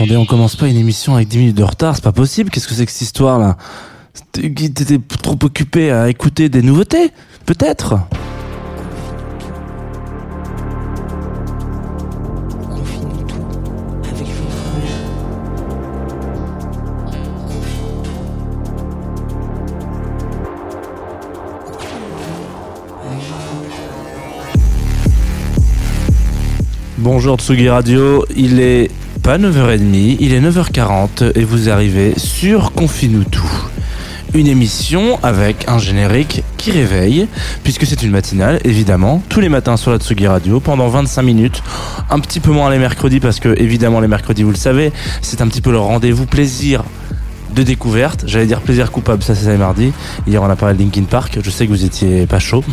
attendez, on commence pas une émission avec 10 minutes de retard, c'est pas possible. Qu'est-ce que c'est que cette histoire-là T'étais t'étais trop occupé à écouter des nouveautés Peut-être Bonjour Tsugi Radio, il est pas 9h30, il est 9h40 et vous arrivez sur Confine-nous. Une émission avec un générique qui réveille, puisque c'est une matinale, évidemment, tous les matins sur la Tsugi Radio, pendant 25 minutes, un petit peu moins les mercredis, parce que évidemment les mercredis, vous le savez, c'est un petit peu le rendez-vous plaisir de découverte. J'allais dire plaisir coupable, ça c'est mardi. Hier on a parlé de Linkin Park, je sais que vous étiez pas chaud.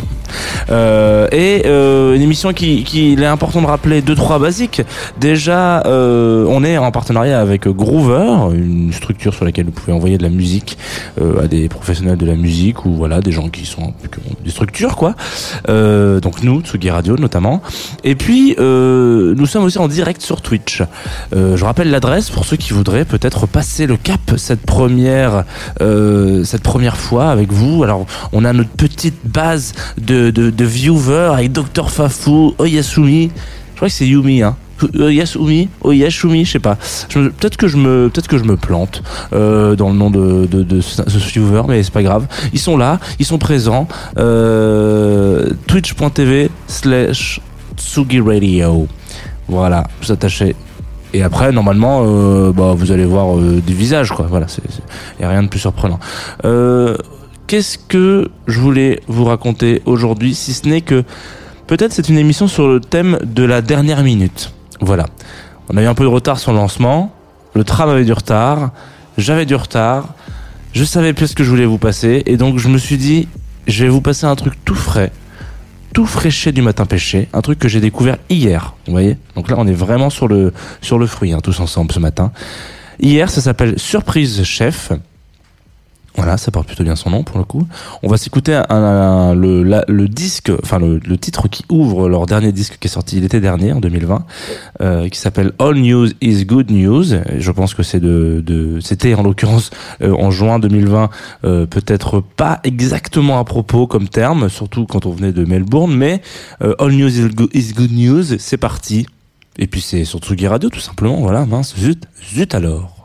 Euh, et euh, une émission qui, qui il est important de rappeler deux trois basiques. Déjà, euh, on est en partenariat avec Groover, une structure sur laquelle vous pouvez envoyer de la musique à des professionnels de la musique ou voilà des gens qui sont qui ont des structures quoi. Donc nous, Tsugi Radio notamment. Et puis nous sommes aussi en direct sur Twitch. Je rappelle l'adresse pour ceux qui voudraient peut-être passer le cap cette première cette première fois avec vous. Alors on a notre petite base de, de, viewers avec Dr Fafou, Oyasumi. Je crois que c'est Yumi hein. Oyasumi, Oyashumi, je sais pas. Peut-être que je me, peut-être que je me plante euh, dans le nom de, ce viewer, mais c'est pas grave. Ils sont là, ils sont présents. Euh, Twitch.tv slash Tsugi Radio. Voilà, vous attachez. Et après, normalement, euh, bah, vous allez voir des visages, quoi. Voilà, il y a rien de plus surprenant. Euh, qu'est-ce que je voulais vous raconter aujourd'hui, si ce n'est que peut-être c'est une émission sur le thème de la dernière minute. Voilà. On a eu un peu de retard sur le lancement. Le tram avait du retard. J'avais du retard. Je savais plus ce que je voulais vous passer. Et donc, je me suis dit, je vais vous passer un truc tout frais. Tout fraîché du matin pêché. Un truc que j'ai découvert hier. Vous voyez? Donc là, on est vraiment sur le, sur le fruit, hein, tous ensemble ce matin. Hier, ça s'appelle Surprise Chef. Voilà, ça porte plutôt bien son nom pour le coup. On va s'écouter un, un- le, la- le disque, enfin le, titre qui ouvre leur dernier disque qui est sorti l'été dernier, en 2020, euh, qui s'appelle All News is Good News. Je pense que c'est de, de c'était en l'occurrence euh, en juin 2020, euh, peut-être pas exactement à propos comme terme, surtout quand on venait de Melbourne, mais euh, All News is Good, is good News, c'est parti. Et puis c'est sur Tsugi Radio tout simplement, voilà, mince, zut, zut alors.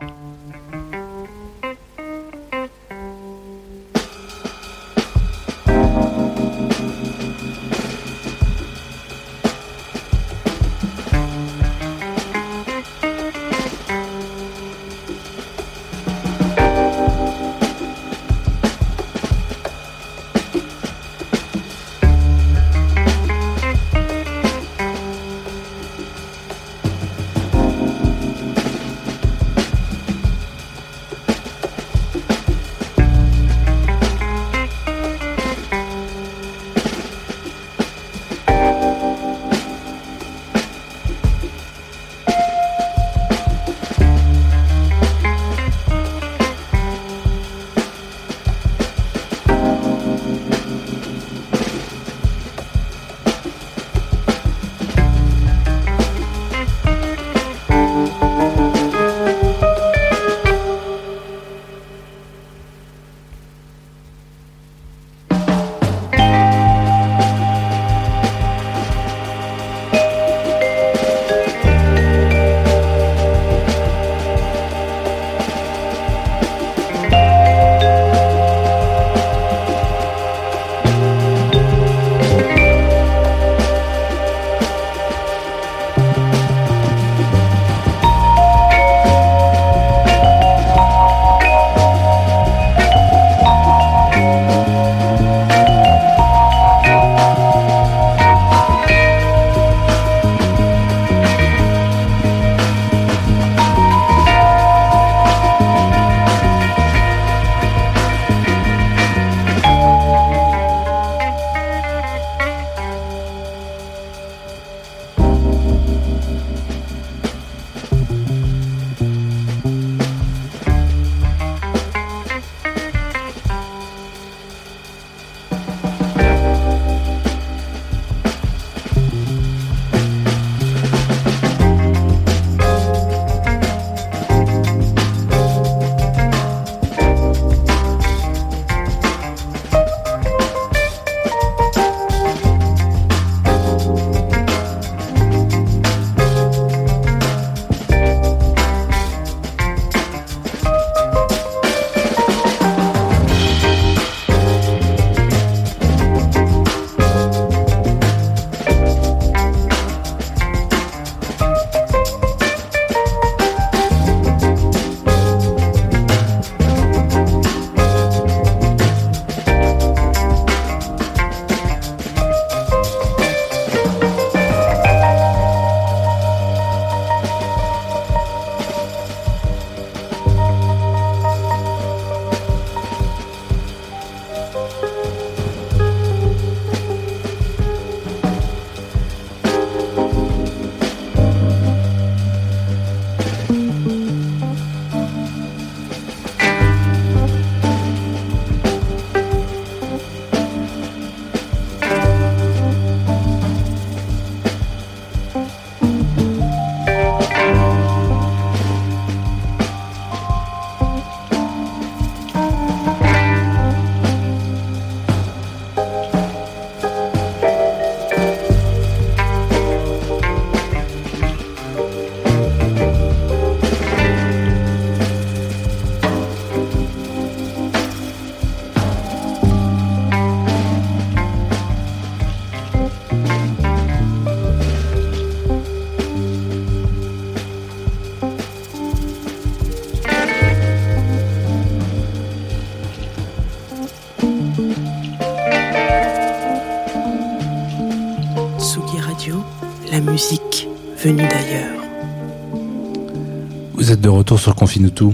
Retour sur Confinutu.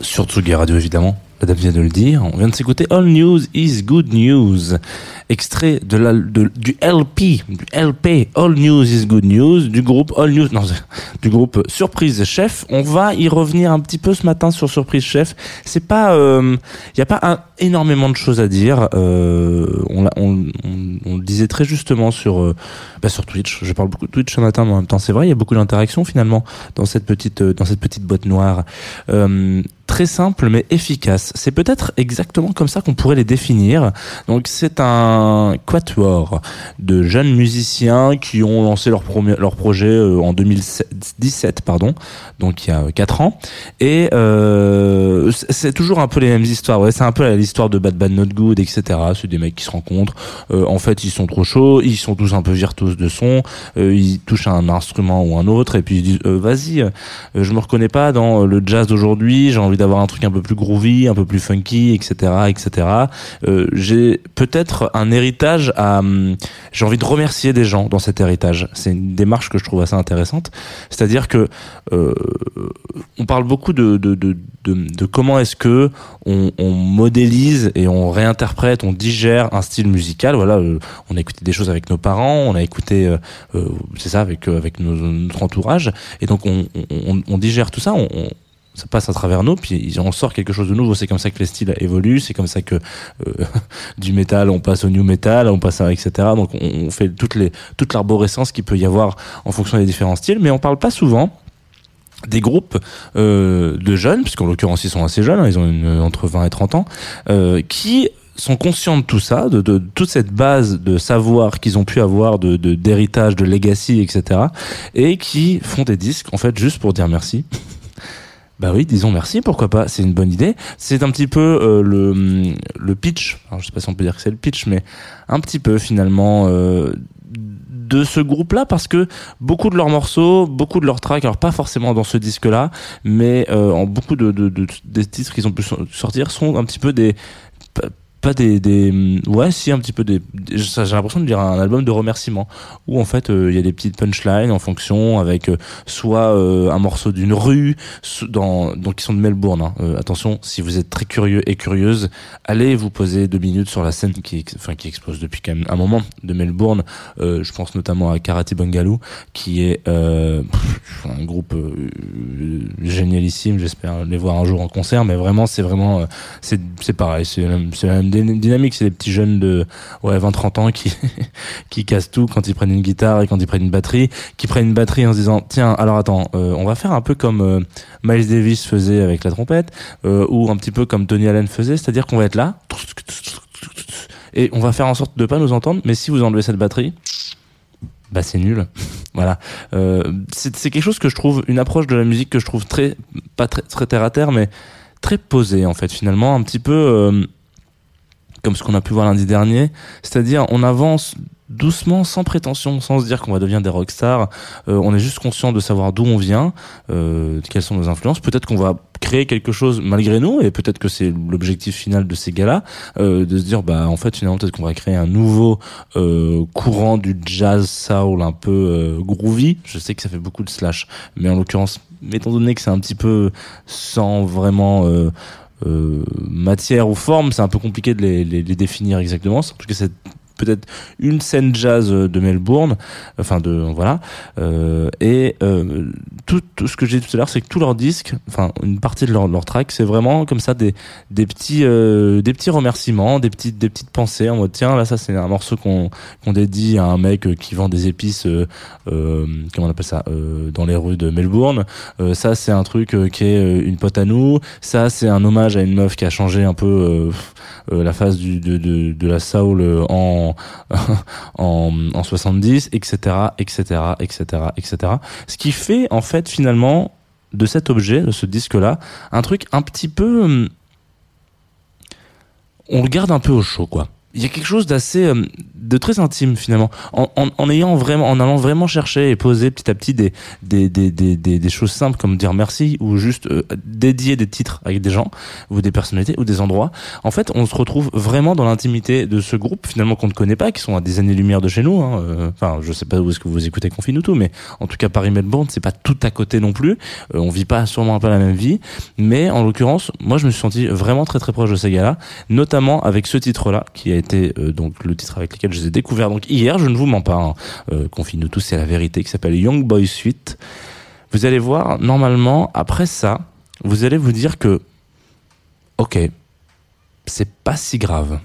Sur Tsugi Radio, évidemment. Madame vient de le dire. On vient de s'écouter All News is Good News. Extrait de la, du LP, du LP All News is Good News, du groupe All News, non, du groupe Surprise Chef. On va y revenir un petit peu ce matin sur Surprise Chef. C'est pas, il n'y a pas énormément de choses à dire. Euh, on, le disait très justement sur, euh, bah, sur Twitch. Je parle beaucoup de Twitch ce matin, mais en même temps, c'est vrai, il y a beaucoup d'interactions finalement dans cette petite, euh, dans cette petite boîte noire. Euh, très simple mais efficace. C'est peut-être exactement comme ça qu'on pourrait les définir. Donc c'est un quatuor de jeunes musiciens qui ont lancé leur projet euh, en 2017 pardon, donc il y a 4 ans et euh, c'est toujours un peu les mêmes histoires. C'est un peu l'histoire de Bad Bad Not Good etc. C'est des mecs qui se rencontrent. Euh, en fait, ils sont trop chauds, ils sont tous un peu virtuoses de son, euh, ils touchent un instrument ou un autre et puis ils disent euh, vas-y, euh, je me reconnais pas dans le jazz d'aujourd'hui, j'ai envie d'avoir un truc un peu plus groovy, un peu plus funky, etc., etc. Euh, j'ai peut-être un héritage à, hum, j'ai envie de remercier des gens dans cet héritage. C'est une démarche que je trouve assez intéressante. C'est-à-dire que euh, on parle beaucoup de, de, de, comment est-ce que on, modélise et on réinterprète, on digère un style musical. Voilà, euh, on a écouté des choses avec nos parents, on a écouté, euh, c'est ça, avec avec notre entourage, et donc on, on, on digère tout ça. On- ça passe à travers nous, puis on sort quelque chose de nouveau. C'est comme ça que les styles évoluent, c'est comme ça que euh, du métal, on passe au new metal, on passe à etc. Donc on, fait toute l'arborescence qu'il peut y avoir en fonction des différents styles, mais on parle pas souvent des groupes euh, de jeunes, puisqu'en l'occurrence ils sont assez jeunes, hein, ils ont une, entre 20 et 30 ans, euh, qui sont conscients de tout ça, de, de, toute cette base de savoir qu'ils ont pu avoir, de de- d'héritage, de, legacy, etc. Et qui font des disques, en fait, juste pour dire merci. Bah oui, disons merci, pourquoi pas, c'est une bonne idée. C'est un petit peu euh, le, le pitch, alors je sais pas si on peut dire que c'est le pitch, mais un petit peu finalement euh, de ce groupe-là, parce que beaucoup de leurs morceaux, beaucoup de leurs tracks, alors pas forcément dans ce disque-là, mais euh, en beaucoup de, de, de- des titres qu'ils ont pu so- sortir sont un petit peu des pas- des, des ouais si un petit peu des, j'ai l'impression de dire un album de remerciements où en fait euh, il y a des petites punchlines en fonction avec euh, soit euh, un morceau d'une rue dans donc qui sont de Melbourne hein. Euh, attention si vous êtes très curieux et curieuse allez vous poser deux minutes sur la scène qui enfin qui explose depuis quand même un moment de Melbourne je pense notamment à Karate Bangaloo qui est un groupe génialissime j'espère les voir un jour en concert mais vraiment c'est vraiment c'est c'est pareil c'est la même, dynamique c'est des petits jeunes de ouais 20 30 ans qui qui cassent tout quand ils prennent une guitare et quand ils prennent une batterie qui prennent une batterie en se disant tiens alors attends euh, on va faire un peu comme euh, Miles Davis faisait avec la trompette euh, ou un petit peu comme Tony Allen faisait c'est-à-dire qu'on va être là et on va faire en sorte de pas nous entendre mais si vous enlevez cette batterie bah c'est nul. Voilà. C'est quelque chose que je trouve une approche de la musique que je trouve très pas très, terre à terre mais très posée en fait finalement un petit peu comme ce qu'on a pu voir lundi dernier. C'est-à-dire on avance doucement sans prétention sans se dire qu'on va devenir des rockstars. Euh, on est juste conscient de savoir d'où on vient euh, quelles sont nos influences. Peut-être qu'on va créer quelque chose malgré nous et peut-être que c'est l'objectif final de ces gars-là euh, de se dire bah en fait finalement peut-être qu'on va créer un nouveau euh, courant du jazz soul un peu euh, groovy. Je sais que ça fait beaucoup de slash mais en l'occurrence étant donné que c'est un petit peu sans vraiment euh, matière ou forme c'est un peu compliqué de les, définir exactement en tout cas peut-être une scène jazz de Melbourne, enfin de voilà, euh, et euh, tout, ce que j'ai dit tout à l'heure, c'est que tous leurs disques, enfin une partie de leurs leur tracks, c'est vraiment comme ça des petits euh, des petits remerciements, des petites des petites pensées en mode tiens là ça c'est un morceau qu'on qu'on dédie à un mec euh, qui vend des épices, euh, euh, comment on appelle ça, euh, dans les rues de Melbourne. Euh, ça c'est un truc euh, qui est euh, une pote à nous. Ça c'est un hommage à une meuf qui a changé un peu euh, euh, la du, de, de, de la soul euh, en en, en 70, etc., etc., etc., etc. Ce qui fait en fait finalement de cet objet, de ce disque-là, un truc un petit peu, hum, on le garde un peu au chaud, quoi. Il y a quelque chose d'assez euh, de très intime finalement. En, en, en ayant vraiment en allant vraiment chercher et poser petit à petit des des, des, des, des, choses simples comme dire merci ou juste euh, dédier des titres avec des gens ou des personnalités ou des endroits en fait on se retrouve vraiment dans l'intimité de ce groupe finalement qu'on ne connaît pas qui sont à des années lumière de chez nous hein, euh, enfin je sais pas où est-ce que vous écoutez Confine ou tout mais en tout cas Paris Melbourne c'est pas tout à côté non plus. Euh, on vit pas sûrement un peu la même vie. Mais en l'occurrence moi je me suis senti vraiment très très proche de ces gars-là notamment avec ce titre-là qui a euh, donc le titre avec lequel je les ai découverts. Donc hier je ne vous mens pas hein, euh, confine-nous tous c'est la vérité qui s'appelle Young Boy Suite. Vous allez voir normalement après ça vous allez vous dire que ok c'est pas si grave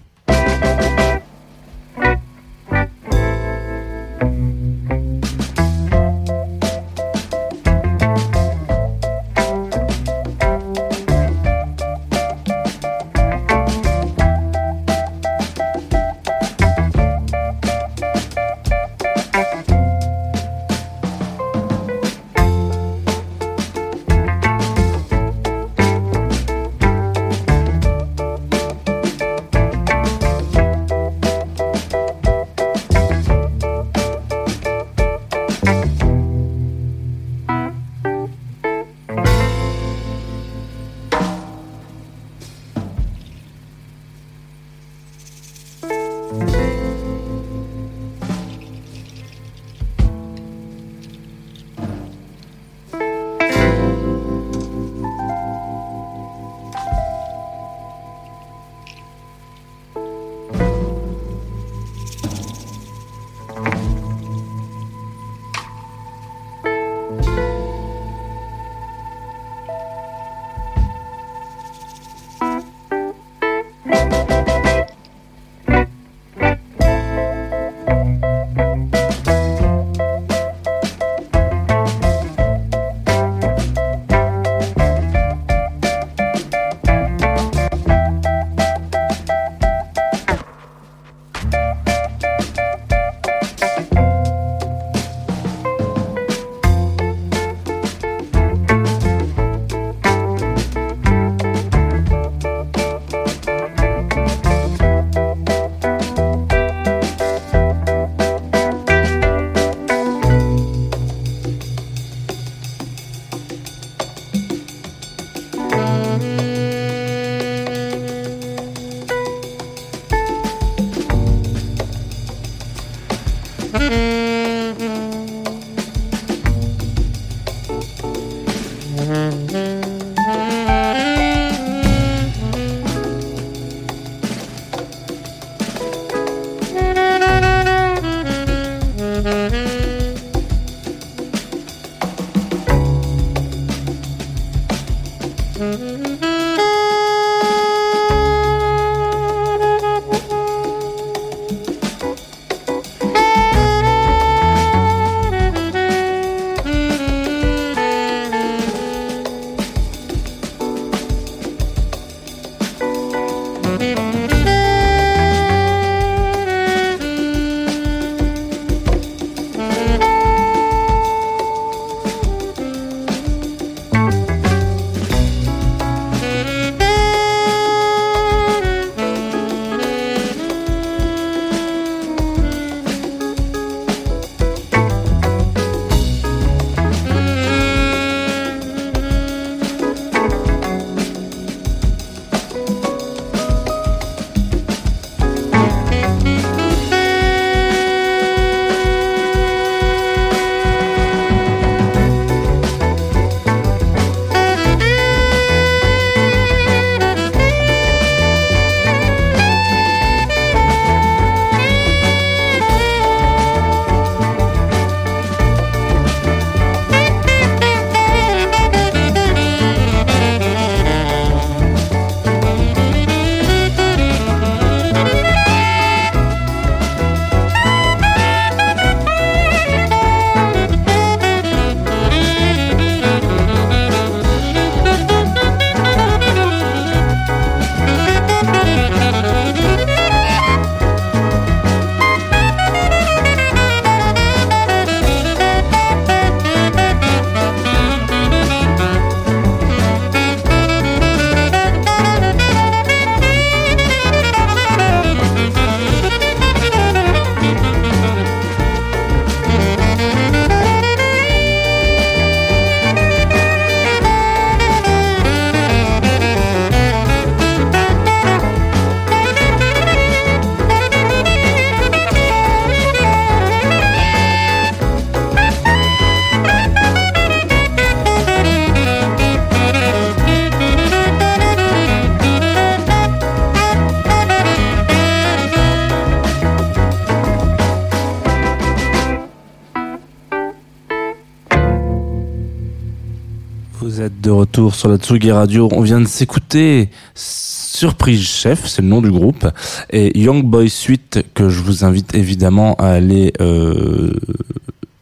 de retour sur la Tsugi Radio. On vient de s'écouter Surprise Chef, c'est le nom du groupe, et Young Boy Suite que je vous invite évidemment à aller euh,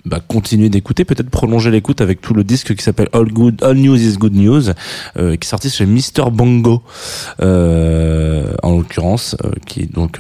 bah, continuer d'écouter, peut-être prolonger l'écoute avec tout le disque qui s'appelle All Good, All News is Good News, euh, qui est sorti chez Mr Bongo, euh, en l'occurrence, qui est donc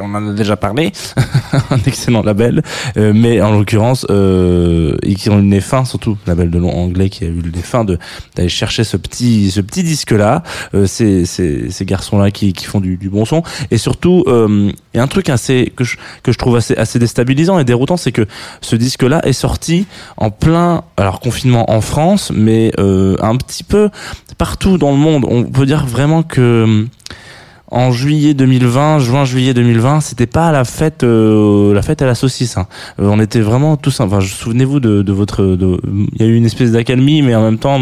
on en a déjà parlé, un excellent label, euh, mais en l'occurrence, euh, et qui ont eu le nez fin, surtout label de long anglais qui a eu le nez fin d'aller chercher ce petit ce petit disque là, euh, ces, ces, ces garçons là qui, qui font du, du bon son, et surtout euh, il y a un truc assez que je que je trouve assez assez déstabilisant et déroutant, c'est que ce disque là est sorti en plein alors confinement en France, mais euh, un petit peu partout dans le monde. On peut dire vraiment que en juillet 2020, juin juillet 2020, c'était pas la fête, euh, la fête à la saucisse. hein. Euh, on était vraiment tous. Enfin, souvenez-vous de, de votre. Il y a eu une espèce d'accalmie, mais en même temps,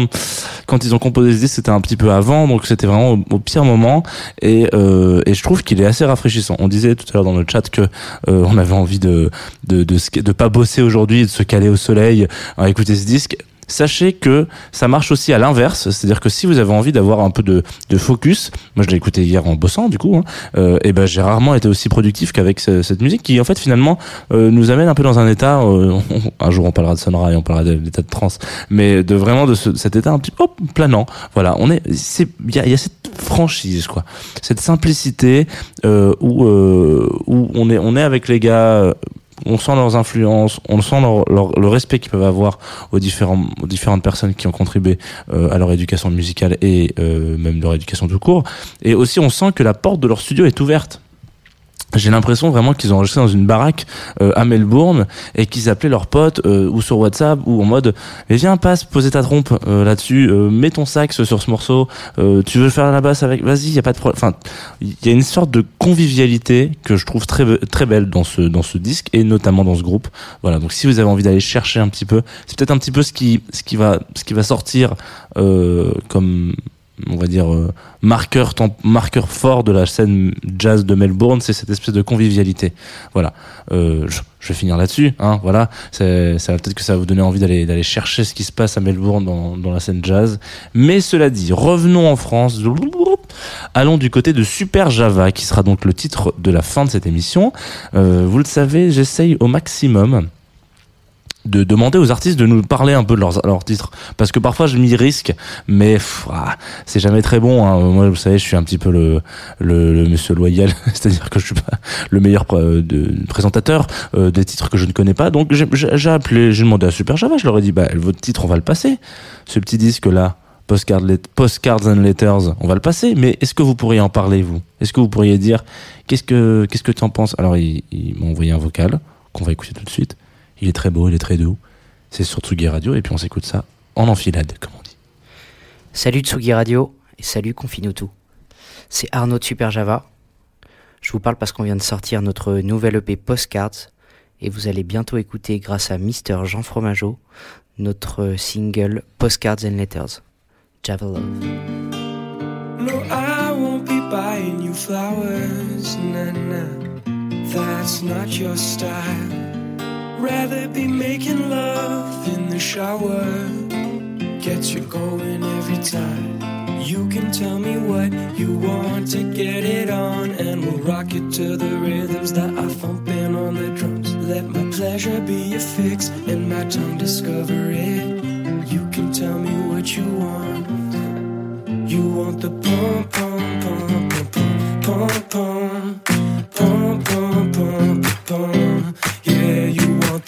quand ils ont composé ce disque, c'était un petit peu avant, donc c'était vraiment au, pire moment. Et, euh, et je trouve qu'il est assez rafraîchissant. On disait tout à l'heure dans le chat que euh, on avait envie de de de, de pas bosser aujourd'hui, de se caler au soleil à écouter ce disque. Sachez que ça marche aussi à l'inverse, c'est-à-dire que si vous avez envie d'avoir un peu de, de focus, moi je l'ai écouté hier en bossant du coup, hein, euh, et ben j'ai rarement été aussi productif qu'avec ce- cette musique qui en fait finalement euh, nous amène un peu dans un état, euh, un jour on parlera de Sonra et on parlera de l'état de trance, mais de vraiment de ce- cet état un petit peu planant. Voilà, on est, il y a, y a cette franchise quoi, cette simplicité euh, où euh, où on est on est avec les gars. On sent leurs influences, on sent leur, le respect qu'ils peuvent avoir aux, différents, différentes personnes qui ont contribué euh, à leur éducation musicale et euh, même leur éducation tout court. Et aussi, on sent que la porte de leur studio est ouverte. J'ai l'impression vraiment qu'ils ont enregistré dans une baraque euh, à Melbourne et qu'ils appelaient leurs potes euh, ou sur WhatsApp ou en mode mais viens passe poser ta trompe euh, là-dessus euh, mets ton sax sur ce morceau euh, tu veux faire la basse avec vas-y y a pas de problème. Enfin il y a une sorte de convivialité que je trouve très très belle dans ce dans ce disque et notamment dans ce groupe. Voilà donc si vous avez envie d'aller chercher un petit peu c'est peut-être un petit peu ce qui ce qui va ce qui va sortir euh, comme on va dire euh, marqueur marqueur fort de la scène jazz de Melbourne c'est cette espèce de convivialité. Voilà. Euh, je, vais finir là-dessus hein voilà. Ça va peut-être que ça va vous donner envie d'aller d'aller chercher ce qui se passe à Melbourne dans, dans la scène jazz. Mais cela dit revenons en France. Allons du côté de Super Java qui sera donc le titre de la fin de cette émission. Euh, vous le savez j'essaye au maximum de demander aux artistes de nous parler un peu de leurs, titres. Parce que parfois je m'y risque mais ah, c'est jamais très bon hein. moi vous savez je suis un petit peu le le, le monsieur loyal c'est-à-dire que je suis pas le meilleur pr- de, présentateur euh, des titres que je ne connais pas. Donc j'ai, appelé j'ai demandé à Super Java je leur ai dit bah votre titre on va le passer. Ce petit disque là Postcard let- Postcards and Letters, on va le passer, mais est-ce que vous pourriez en parler, vous? Est-ce que vous pourriez dire, qu'est-ce que qu'est-ce que tu en penses? Alors, il, il m'a envoyé un vocal, qu'on va écouter tout de suite. Il est très beau, il est très doux. C'est sur Tsugi Radio, et puis on s'écoute ça en enfilade, comme on dit. Salut Tsugi Radio et salut Confinutu. C'est Arnaud de Super Java. Je vous parle parce qu'on vient de sortir notre nouvelle EP Postcards et vous allez bientôt écouter grâce à Mister Jean Fromageau notre single Postcards and Letters. Java Love. No, I won't be buying you flowers, nah, nah. That's not your style. Rather be making love in the shower. Gets you going every time. You can tell me what you want to get it on, and we'll rock it to the rhythms that are thumping on the drums. Let my pleasure be your fix, and my tongue discover it. You can tell me what you want. You want the pom pom pom pom pom pom pom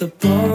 the door.